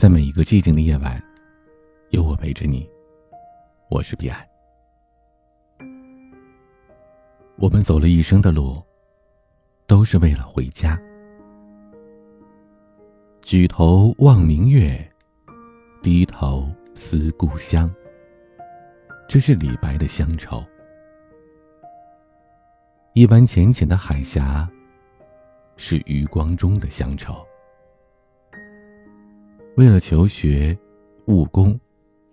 在每一个寂静的夜晚，有我陪着你。我是彼岸。我们走了一生的路，都是为了回家。举头望明月，低头思故乡。这是李白的乡愁。一湾浅浅的海峡，是余光中的乡愁。为了求学、务工，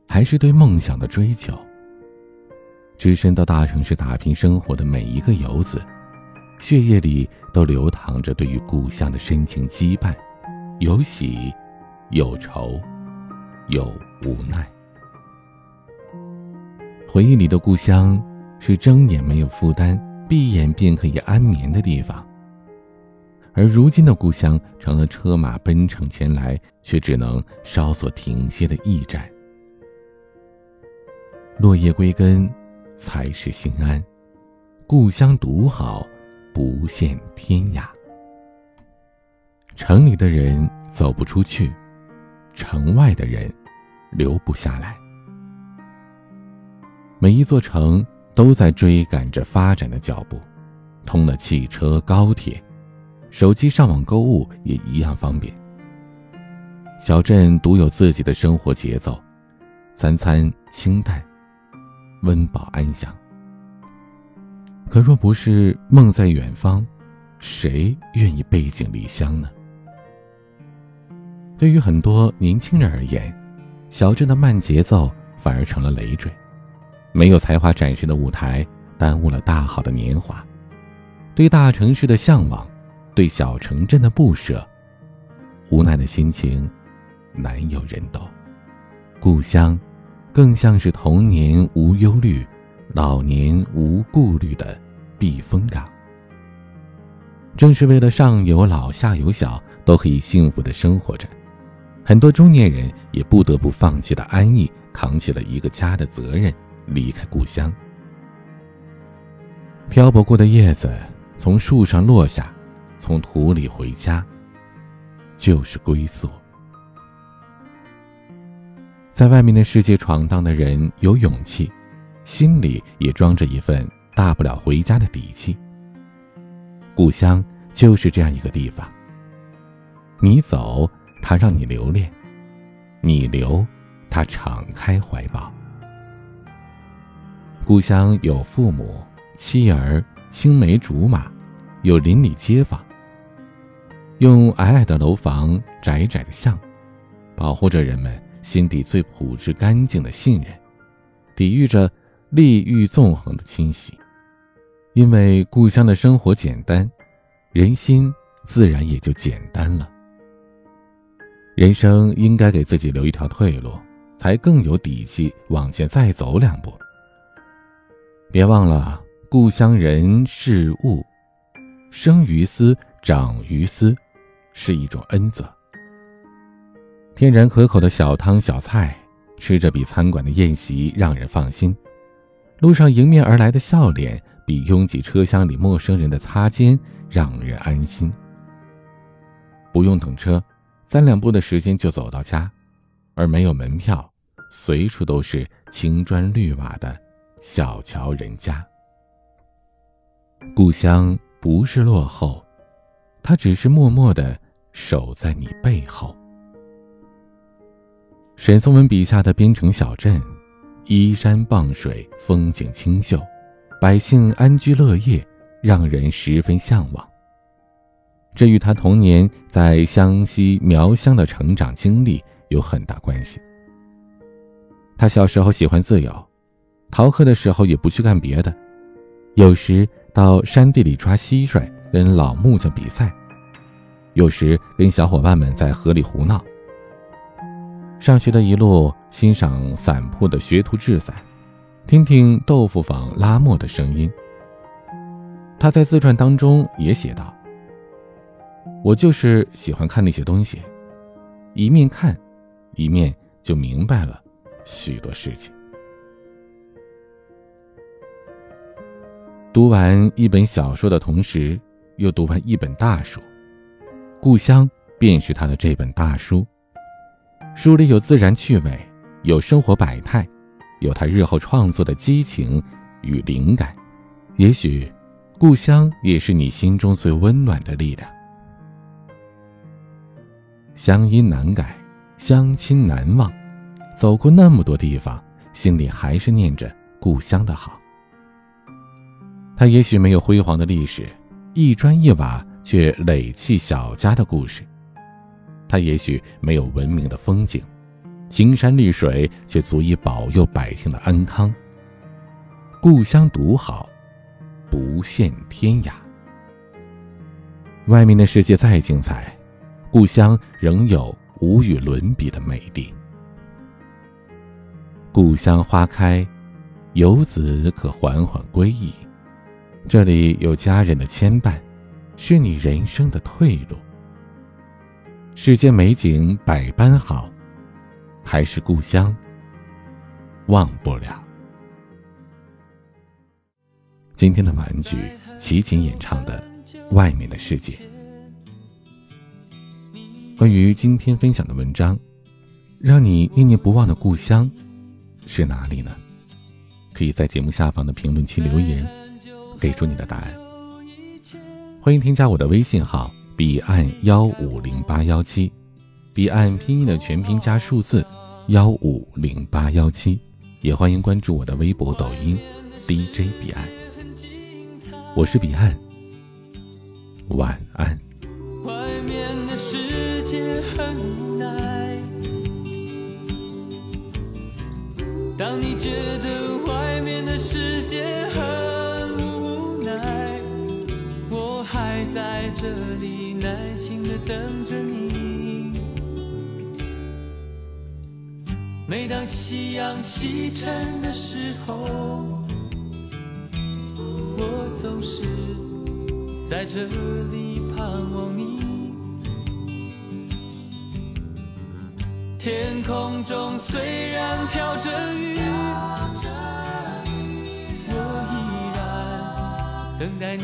还是对梦想的追求，只身到大城市打拼生活的每一个游子，血液里都流淌着对于故乡的深情羁绊，有喜，有愁，有无奈。回忆里的故乡，是睁眼没有负担，闭眼便可以安眠的地方。而如今的故乡成了车马奔腾前来，却只能稍作停歇的驿站。落叶归根，才是心安。故乡独好，不羡天涯。城里的人走不出去，城外的人留不下来。每一座城都在追赶着发展的脚步，通了汽车、高铁。手机上网购物也一样方便。小镇独有自己的生活节奏，三餐清淡，温饱安详。可若不是梦在远方，谁愿意背井离乡呢？对于很多年轻人而言，小镇的慢节奏反而成了累赘，没有才华展示的舞台，耽误了大好的年华。对大城市的向往。对小城镇的不舍，无奈的心情，难有人懂。故乡，更像是童年无忧虑、老年无顾虑的避风港。正是为了上有老下有小都可以幸福的生活着，很多中年人也不得不放弃了安逸，扛起了一个家的责任，离开故乡。漂泊过的叶子从树上落下。从土里回家，就是归宿。在外面的世界闯荡的人有勇气，心里也装着一份大不了回家的底气。故乡就是这样一个地方。你走，他让你留恋；你留，他敞开怀抱。故乡有父母、妻儿、青梅竹马，有邻里街坊。用矮矮的楼房、窄窄的巷，保护着人们心底最朴质干净的信任，抵御着利欲纵横的侵袭。因为故乡的生活简单，人心自然也就简单了。人生应该给自己留一条退路，才更有底气往前再走两步。别忘了，故乡人事物，生于斯，长于斯。是一种恩泽。天然可口的小汤小菜，吃着比餐馆的宴席让人放心；路上迎面而来的笑脸，比拥挤车厢里陌生人的擦肩让人安心。不用等车，三两步的时间就走到家，而没有门票，随处都是青砖绿瓦的小桥人家。故乡不是落后，它只是默默的。守在你背后。沈从文笔下的边城小镇，依山傍水，风景清秀，百姓安居乐业，让人十分向往。这与他童年在湘西苗乡的成长经历有很大关系。他小时候喜欢自由，逃课的时候也不去干别的，有时到山地里抓蟋蟀，跟老木匠比赛。有时跟小伙伴们在河里胡闹。上学的一路欣赏伞铺的学徒制伞，听听豆腐坊拉磨的声音。他在自传当中也写道：“我就是喜欢看那些东西，一面看，一面就明白了许多事情。”读完一本小说的同时，又读完一本大书。故乡便是他的这本大书，书里有自然趣味，有生活百态，有他日后创作的激情与灵感。也许，故乡也是你心中最温暖的力量。乡音难改，乡亲难忘。走过那么多地方，心里还是念着故乡的好。他也许没有辉煌的历史，一砖一瓦却垒砌小家的故事；它也许没有文明的风景，青山绿水却足以保佑百姓的安康。故乡独好，不羡天涯。外面的世界再精彩，故乡仍有无与伦比的美丽。故乡花开，游子可缓缓归矣。这里有家人的牵绊，是你人生的退路。世间美景百般好，还是故乡忘不了。今天的玩具，齐秦演唱的《外面的世界》。关于今天分享的文章，让你念念不忘的故乡。是哪里呢？可以在节目下方的评论区留言，给出你的答案。欢迎添加我的微信号彼岸幺五零八幺七，彼岸拼音的全拼加数字幺五零八幺七。也欢迎关注我的微博、抖音 DJ 彼岸。我是彼岸，晚安。外面的世界很当你觉得外面的世界这里耐心的等着你。每当夕阳西沉的时候，我总是在这里盼望你。天空中虽然飘着雨，我依然等待你